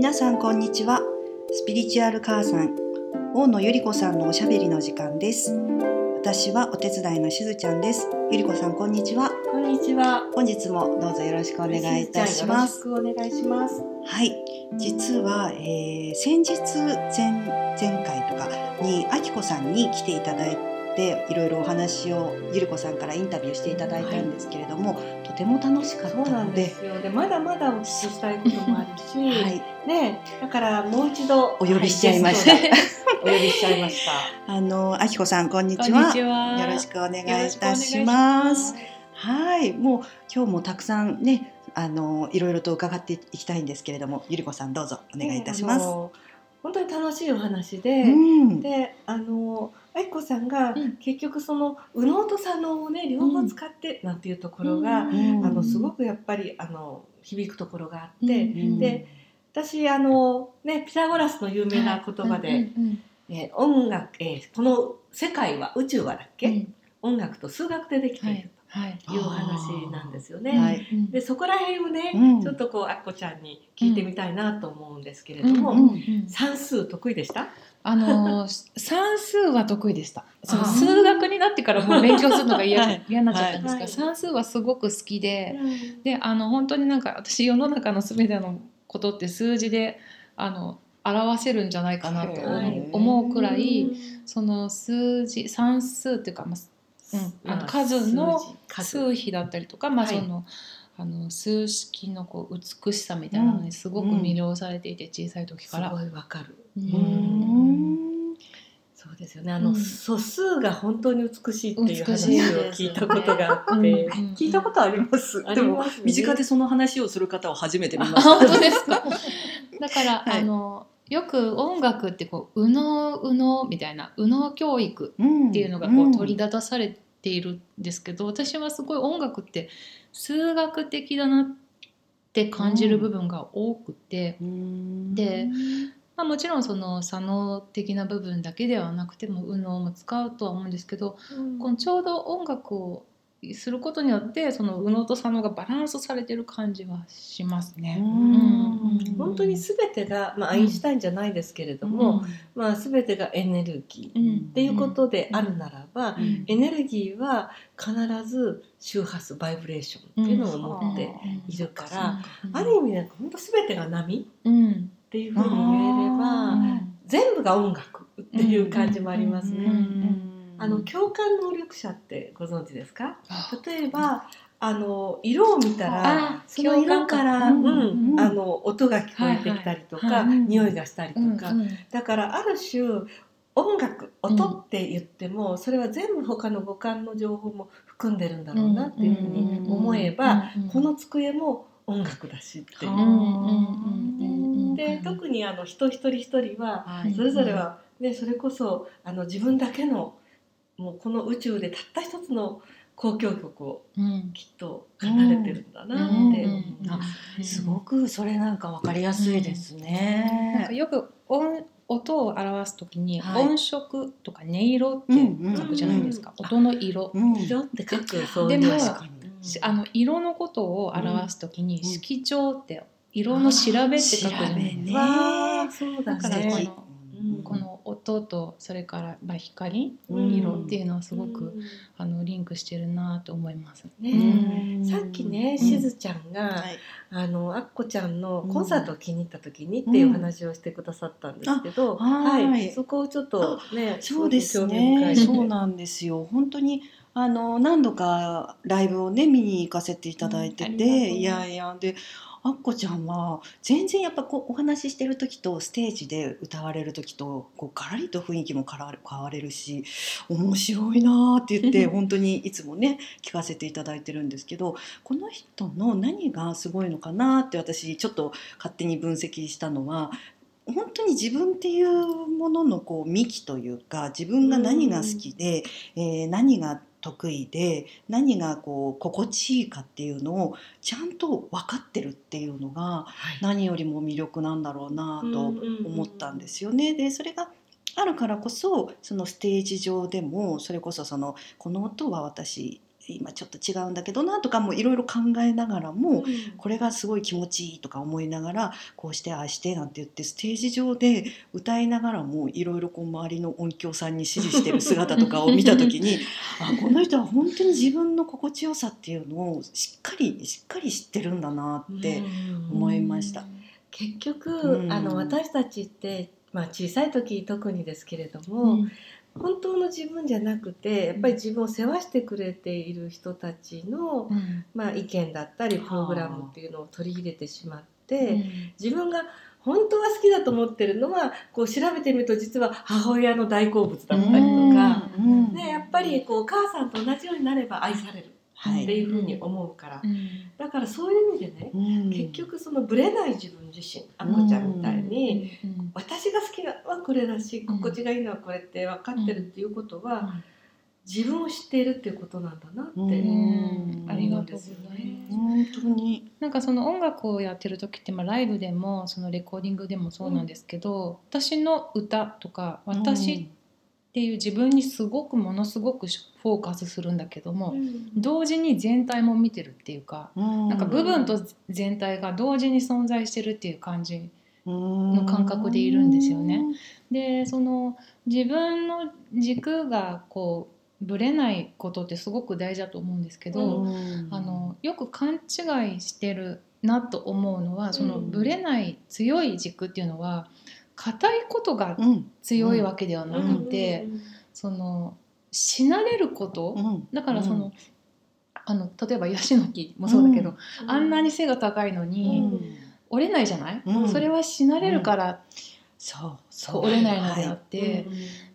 皆さんこんにちは。スピリチュアル母さん大野ゆり子さんのおしゃべりの時間です。私はお手伝いのしずちゃんです。ゆり子さんこんにちは。こんにちは。本日もどうぞよろしくお願いいたします。よろしくお願いします。はい。実は、えー先日前前回とかにあきこさんに来ていただいていろいろお話をゆり子さんからインタビューしていただいたんですけれども、とても楽しかっそうなたのでんですよ。で、まだまだお聞きしたいこともあるし、はい、ね、だからもう一度お呼びしちゃいましたお呼びしちゃいました。あのあきこさんこんにちはにちは。よろしくお願いいたしま。ますはい、もう今日もたくさんね、あのいろいろと伺っていきたいんですけれども、ゆりこさんどうぞお願いいたします。ね本当に楽しいお話で、うん、で、あの。愛子さんがうん。結局その右脳と左脳をね両方使ってなんていうところが、うん。あのすごくやっぱりあの響くところがあって、うん。で私あのねピタゴラスの有名な言葉で、えー音楽、えーこの世界は宇宙はだっけ、うん。音楽と数学でできてはいいるはい。とい。うお話なんですよね。はい。うん。でそこら辺をね、うん。ちょっとこうあっこちゃんに聞いてみたいなと思うんですけれども、算数得意でした？あのー 算数は得意でした。その数学になってからもう 勉強するのが嫌はい。嫌になっちゃったんですが、はい。算数はすごく好きで、であの本当になんか私世の中のすべてのことって数字であの表せるんじゃないかなとはい。思うくらい、その数字算数っていうかまあうんあの数の数比だったりとか、まあはい。そのあの数式のこう美しさみたいなのにすごく魅了されていて、小さい時から。すごいわかる。ううんんそうですよね。あの、うん。素数が本当に美しいっていう話を聞いたことがあって、うん。聞いたことあります。あでも身近でその話をする方を初めて見あました。本当ですか？だから、はい。あのよく音楽ってこう右脳右脳みたいな右脳教育っっていうのがこう取り立たされているんですけど、私はすごい音楽って数学的だなって感じる部分が多くて、でまあ、もちろんその左脳的な部分だけではなくても右脳も使うとは思うんですけど、このちょうど音楽をすることによってその右脳と左脳がバランスされてる感じはしますね。うん。本当に全てが、まあ、アインシュタインじゃないですけれども、まあ、全てがエネルギーうん。っていうことであるならば、うん。エネルギーは必ず周波数バイブレーションっていうのを持っているから、ある意味なんか本当全てが波うんっていうふうに言えれば、全部が音楽っていう感じもありますね。あの共感能力者ってご存知ですか？例えばあの色を見たらあその色から、うんうんあの音が聞こえてきたりとか、はいはい。はい。匂いがしたりとうんか、だからある種音楽音って言っても、それは全部他の五感の情報も含んでるんだろうなっていうふうに思えば、この机も音楽だしっていう。で特にあの人一人一人ははい。それぞれは、ね、それこそあの自分だけのもうこの宇宙でたった一つの交響曲をうん。きっと奏でてるんだなって。思います。すごくそれなん。かわかりやすいですなん。ねか。よく音音を表すときにはい音色とか音色って書くじゃないですか、うん。音の色、うん。色って書くそうでもいう確かにしあの色のことを表すときにん。色調って色の調べって書くじゃないですか。わあそうだだからね。このうん。この音とそれからまあ光、うん。色っていうのはすごく、あのリンクしてるなと思います。ねさっきね、うん。しずちゃんが、はい。あのあっこちゃんのうん。コンサートを気に入った時にっていう話をしてくださったんですけど、あはい。そこをちょっとね、そうですね。いそうなんですよ。本当にあの何度かライブをね見に行かせていただいてて、うんいやいやで。あっこちゃんは全然やっぱこうお話ししてる時とステージで歌われる時とこうガラリと雰囲気も変わる変われるし面白いなーって言って 本当にいつもね聞かせていただいてるんですけどこの人の何がすごいのかなって私ちょっと勝手に分析したのは本当に自分っていうもののこう幹というか自分が何が好きで、えー何が得意で何がこう心地いいかっていうのをちゃんと分かってるっていうのが何よりも魅力なんだろうなと思ったんですよね。でそれがあるからこそそのステージ上でもそれこそそのこの音は私今ちょっと違うんだけどなとかもいろいろ考えながらも、うん。これがすごい気持ちいいとか思いながらこうしてああしてなんて言ってステージ上で歌いながらもいろいろこう周りの音響さんに指示してる姿とかを見た時に あこの人は本当に自分の心地よさっていうのをしっかりしっかり知ってるんだなってうん思いました。結局、うん。あの私たちって、まあ、小さい時特にですけれども、本当の自分じゃなくてやっぱり自分を世話してくれている人たちの、うん。まあ、意見だったりプログラムっていうのを取り入れてしまっうて、ん。自分が本当は好きだと思ってるのはこう調べてみると実は母親の大好物だったりとか、うん。ね、やっぱりこうお母さんと同じようになれば愛される。はい、っていうふうに思うから、うん。だからそういう意味でね、うん。結局そのブレない自分自身あこちゃんみたいに、うん。私が好きなのはこれだしうん。心地がいいのはこれって分かってるっていうことは、自分を知っているっていうことなんだなって、うん。ありがとうございます。本当に。なんかその音楽をやってる時って、まあ、ライブでもそのレコーディングでもそうなんですけど、私の歌とか私っていう自分にすごくものすごくフォーカスするんだけども、同時に全体も見てるっていうか、ななんか部分と全体が同時に存在してるっていう感じの感覚でいるんですよね。でその自分の軸がこうぶれないことってすごく大事だと思うんですけど、あのよく勘違いしてるなと思うのはそのうん。ぶれない強い軸っていうのは硬いことがうん。強いわけではなくて、そのしなれること、うん。だからその,、あの例えばヤシの木もそうだけど、あんなに背が高いのに、うん。折れないじゃない、うん。それはしなれるからそうそこう折れないのであっはて、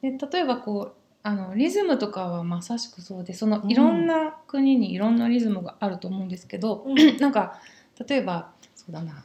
で例えばこうあのリズムとかはまさしくそうでそのいろんな国にいろんなリズムがあると思うんですけど、なんか例えばそうだな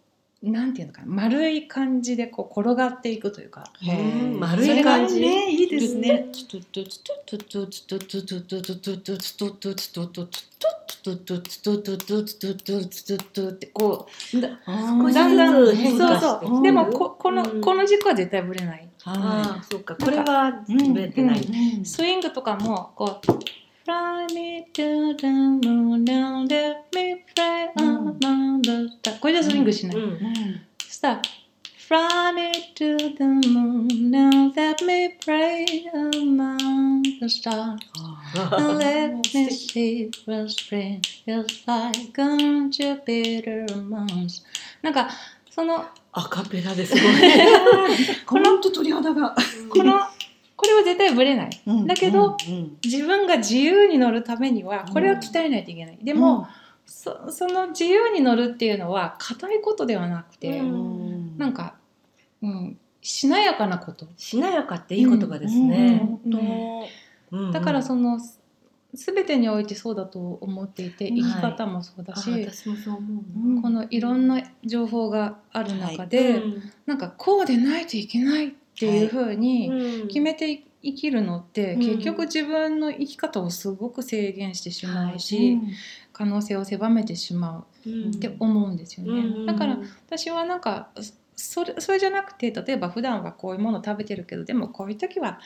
なんていうのかな丸い感じでこう転がっていくというか。うん丸い感じ？ねいいですね。ってこうだんだん変化してそうそうでもここのうんこの軸は絶対ぶれないああそうかこれはぶれてない、うんスイングとかもこう Fly me to the moon now った。これじスイングしない。なんか、その、アカペラです。この。こ、れは絶対ぶれない。だけど、自分が自由に乗るためには、これを鍛えないといけない。でも、そその自由に乗るっていうのは硬いことではなくて、ううん。なんか、うん、しなやかなこと、しなやかっていい言葉ですね、うん。本当だからそのの全てにおいてそうだと思っていてうん生き方もそうだし、私もそう思ううん。このいろんな情報がある中で、うん。なんかこうでないといけないっていうふうにうん。決めて生きるのって、うん。結局自分の生き方をすごく制限してしまうし、可能性を狭めてしまうって思うんですよね。うんだから私はなんかそれそれじゃなくて例えば普段はこういうものを食べてるけどでもこういう時は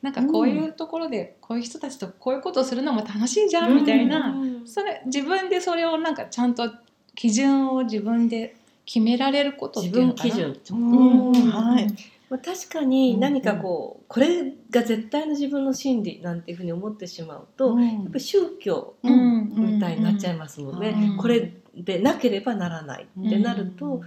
なんかこういうところでこういう人たちとこういうことをするのも楽しいじゃんみたいな、うんそれ自分でそれをなんかちゃんと基準を自分で決められることって自いうのかな。分基準うん。はい。まあ確かに何かこうこれが絶対の自分の真理なんていうふうに思ってしまうと、やっぱり宗教うんみたいになっちゃいますもんね、うんこれでなければならないってなると、うん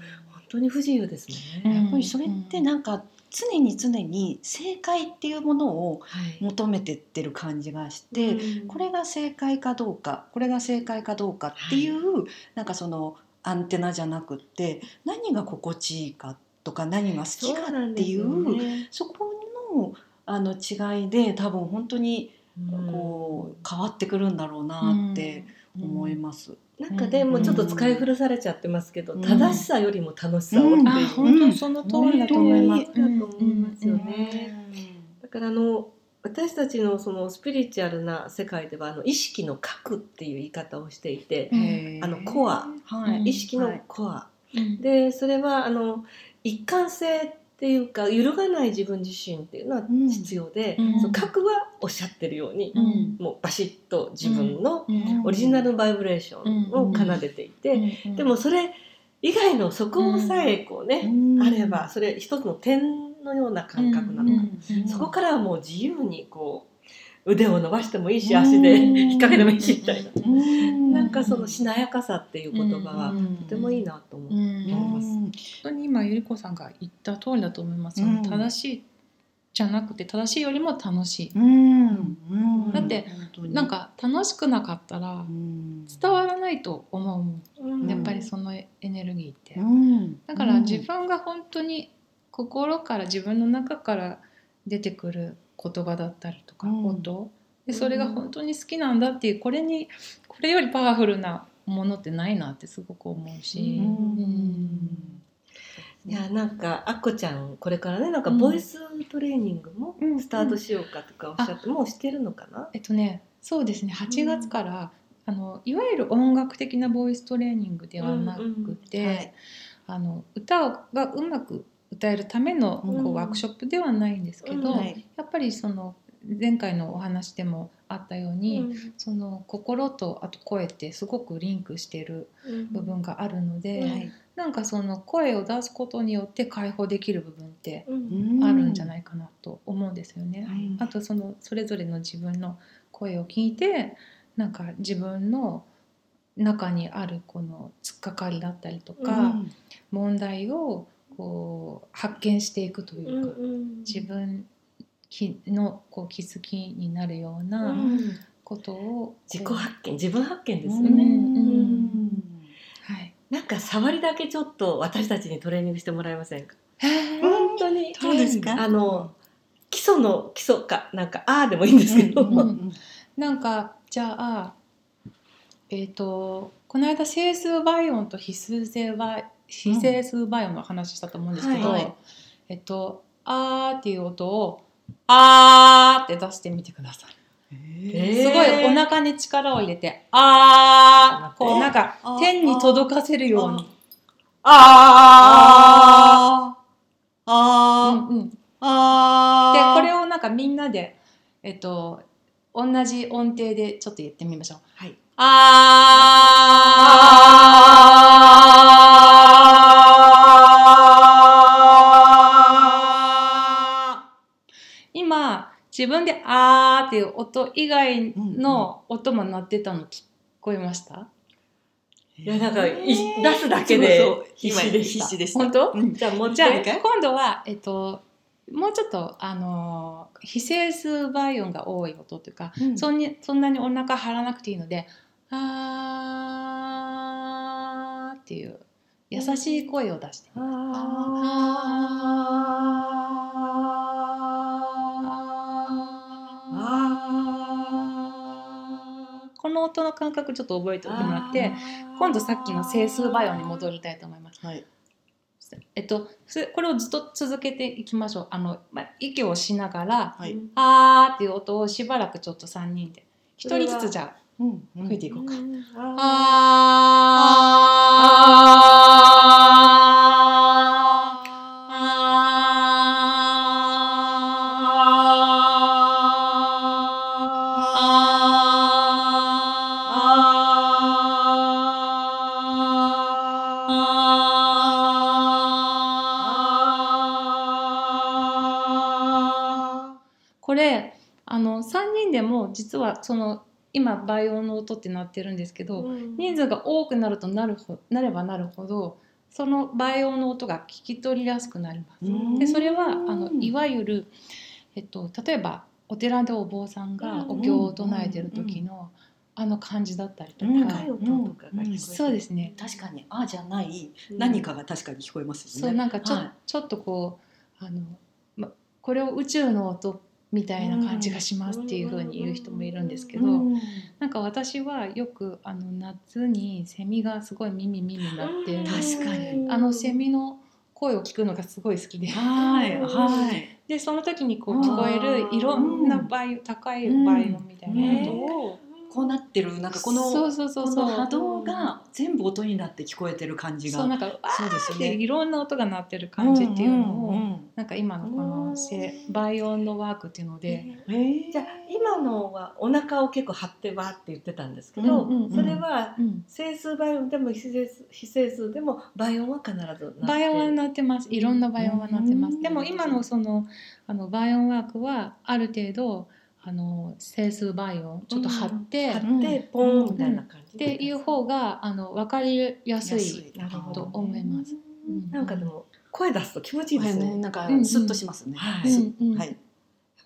本当に不自由ですもんね。やっぱりそれってなんか常に常に正解っていうものをはい。求めてってる感じがして、うん。これが正解かどうかこれが正解かどうかっていう、なんかそのアンテナじゃなくって何が心地いいかとか何が好きかっていうね。そこのあの違いで多分本当にこう変わってくるんだろうなって思います。なんかでもちょっと使い古されちゃってますけど、うん。正しさよりも楽しさをっていう、うん。あ本当その通りだと思います。だと思います。よね。だからあの私たちのそのスピリチュアルな世界ではあの意識の核っていう言い方をしていて、うんあのコア。はい。意識のコア、うん。でそれはあの一貫性っていうか揺るがない自分自身っていうのはうん。必要で、うん。その核はおっしゃってるように、うん。もうバシッと自分のうん。オリジナルバイブレーションを奏でていて、うん。でもそれ以外のそこさえこうね、うん。あればそれ一つの点のような感覚なのか、うん。そこからはもう自由にこう腕を伸ばしてもいいし足で引っ掛けてもいいしみたいな、うん。なんかそのしなやかさっていう言葉はうん。とてもいいなと思う。うんうん本当に今ゆり子さんが言った通りだと思います。うん。正しいじゃなくて正しいよりも楽しい。だってなんか楽しくなかったらうん。伝わらないと思うやっぱりそのエネルギーって。うん。だから自分が本当に心から自分の中から出てくる言葉だったりとかうん。音、でそれが本当に好きなんだっていうこれにこれよりパワフルなものってないなってすごく思うし、いやなんかあっこちゃんこれからねなんかボイストレーニングもうん。スタートしようかとかおっしゃって、もうしてるのかな、えっとねそうですね8月から、あのいわゆる音楽的なボイストレーニングではなくて、あの歌がうまく歌えるためのこう、うん。ワークショップではないんですけど、うんはい。やっぱりその前回のお話でもあったように、うん。その心とあと声ってすごくリンクしてる部分があるので、うんはい。なんかその声を出すことによって解放できる部分ってうん。あるんじゃないかなと思うんですよね。はい。あとそのそれぞれの自分の声を聞いてなんか自分の中にあるこの突っかかりだったりとか、うん。問題をこう発見していくというか、うん自分きのこう気づきになるようなうん。ことを自己発見自分発見ですようんね、うん。はい、なんか触りだけちょっと私たちにトレーニングしてもらえませんか？本当に。そうですか？あの基礎の基礎かなんかあーでもいいんですけど、うんうんなんかじゃあえっ、とこの間整数倍音と非数性倍非整数倍音の話したと思うんですけど、はい。えっと「あー」っていう音を「あー」って出してみてください。えすごいお腹に力を入れて「あー」こうなんか天に届かせるように。ああー。あー。うんうん。であー。これをなんかみんなでえっと同じ音程でちょっと言ってみましょう。はい。あー」っていう音以外の音も鳴ってたの聞こえました？いやなんかい出すだけで必死でした。必死でした。本当？うん。じゃあもう一じゃ今度は、えっと、もうちょっとあのー非整数倍音が多い音というか、うん。そんにそんなにお腹張らなくていいので「あー」っていう優しい声を出して。この音の感覚ちょっと覚えておいてもらって今度さっきの整数倍音に戻りたいと思います。はい。えっと、これをずっと続けていきましょう。あの、まあ、息をしながら、はい。あーっていう音をしばらくちょっと3人で。一人ずつじゃあ、うん。吹いていこうか。あはその、今、倍音の音ってなってるんですけど、人数が多くなるとなるほなればなるほど、その倍音の音が聞き取りやすくなります。うん。でそれはあのいわゆる、えっと、例えばお寺でお坊さんがお経を唱えてる時のあの感じだったりとか、うん。高い音とかが聞こえてそうですね。確かにあじゃない。何かが確かに聞こえますよね。そうなんかちょ,、はい。ちょっとこうあの、ま、これを宇宙の音っみたいな感じがしますっていう風に言う人もいるんですけど、うん。なんか私はよくあの夏にセミがすごい耳耳になって確かに。あのセミの声を聞くのがすごい好きで。はいはい。でその時にこう聞こえるいろんなバイオ高いバイオみたいな音を、こうなってるなんかこのそうそうそうこそう。の波動が全部音になって聞こえてる感じが。そうなんかわそうですーっね。いろんな音が鳴ってる感じっていうのを、んんん。なんか今のこのせバイオのワークっていうので、えー。じゃあ今のはお腹を結構張ってわーって言ってたんですけど、うんうんうん。それはうん、整数倍音でも非整数非整数でも倍音は必ずなってる。バイオンは鳴ってます。いろんなバイオンは鳴ってまうんすでも今のそのあのバイオンワークはある程度あの整数バイオンちょっと張って、張ってポーンみたいな感じっていう方があの分かりやすいなるほどと思います。うん。なんかでも声出すと気持ちいいですね。はいねなんかうんうん。スッとしますね。はい。スッうんうん。はい。やっ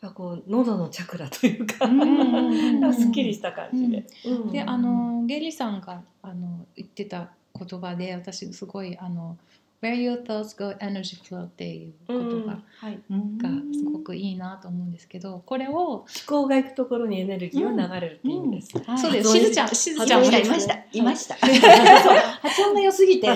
ぱこう喉のチャクラというか、うんうんうんうん。すっきりした感じで。うん。であのゲリさんがあの言ってた言葉で私すごいあの「Where your thoughts go energy flow」っていう言葉はい、がすごくいいなと思うんですけどこれを思考が行くところにエネルギーは流れるって意味です。はい。そうです。しずちゃんしずいちゃんいました。い。ました。発音が良すぎて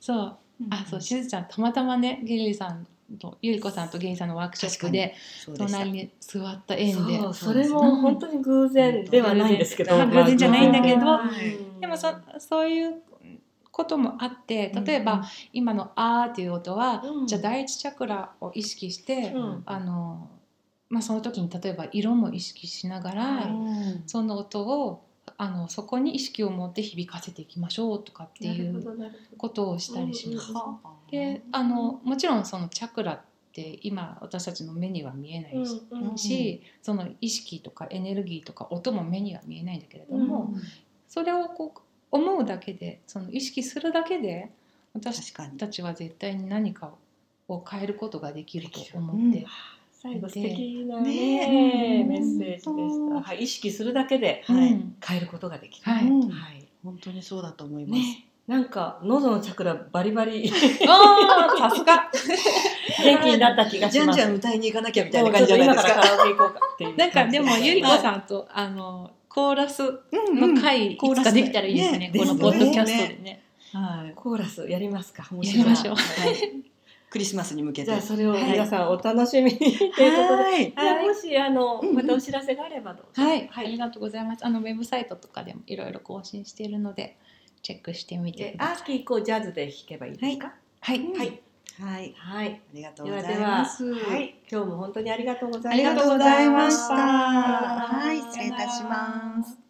そう。あそうしずちゃんたまたまねゲリさんとゆりこさんとゲリさんのワークショップで隣に座った縁で。それも本当に偶然ではないんですけど、まあ偶然じゃないんだけどうんでもそそういうこともあって例えば、今の「あ」っていう音は、うん。じゃあ第一チャクラを意識して、うん。あのまあ、その時に例えば色も意識しながら、はいその音をあのそこに意識を持って響かせていきましょうとかっていうことをしたりします。うんであのもちろんそのチャクラって今私たちの目には見えないし,、うんうんしその意識とかエネルギーとか音も目には見えないんだけれども、それをこう思うだけでその意識するだけで私。たちは絶対に何かを変えることができると思うんって、最後素敵なねねえメッセージでした。はい、意識するだけではいうん変えることができる。はいうんはい。本当にそうだと思います。ね、なんか喉のチャクラバリバリさすが 元気になった気がします。じゃんじゃん歌いに行かなきゃみたいもな感じじゃないですか。今からカラオケ行こうかっていうなんかでもゆりこさんとあのコーラスうんの回いつかできたらいいですね,、ねこのポッドキャストでねはい。コーラスやりますか？面やりましょうはい。クリスマスに向けて。じゃあそれをはい皆さんお楽しみにということで。はい。もしあのまたお知らせがあればどうぞ。はい、はいありがとうございますあのウェブサイトとかでもいろいろ更新しているのでチェックしてみてでくださいアーキーこうジャズで弾けばいいですか？はい、はい。はい。はい。ありがとうござではでは、います。はい、今日も本当にありがとうござありいました。がとうございましたはい、失礼いたします。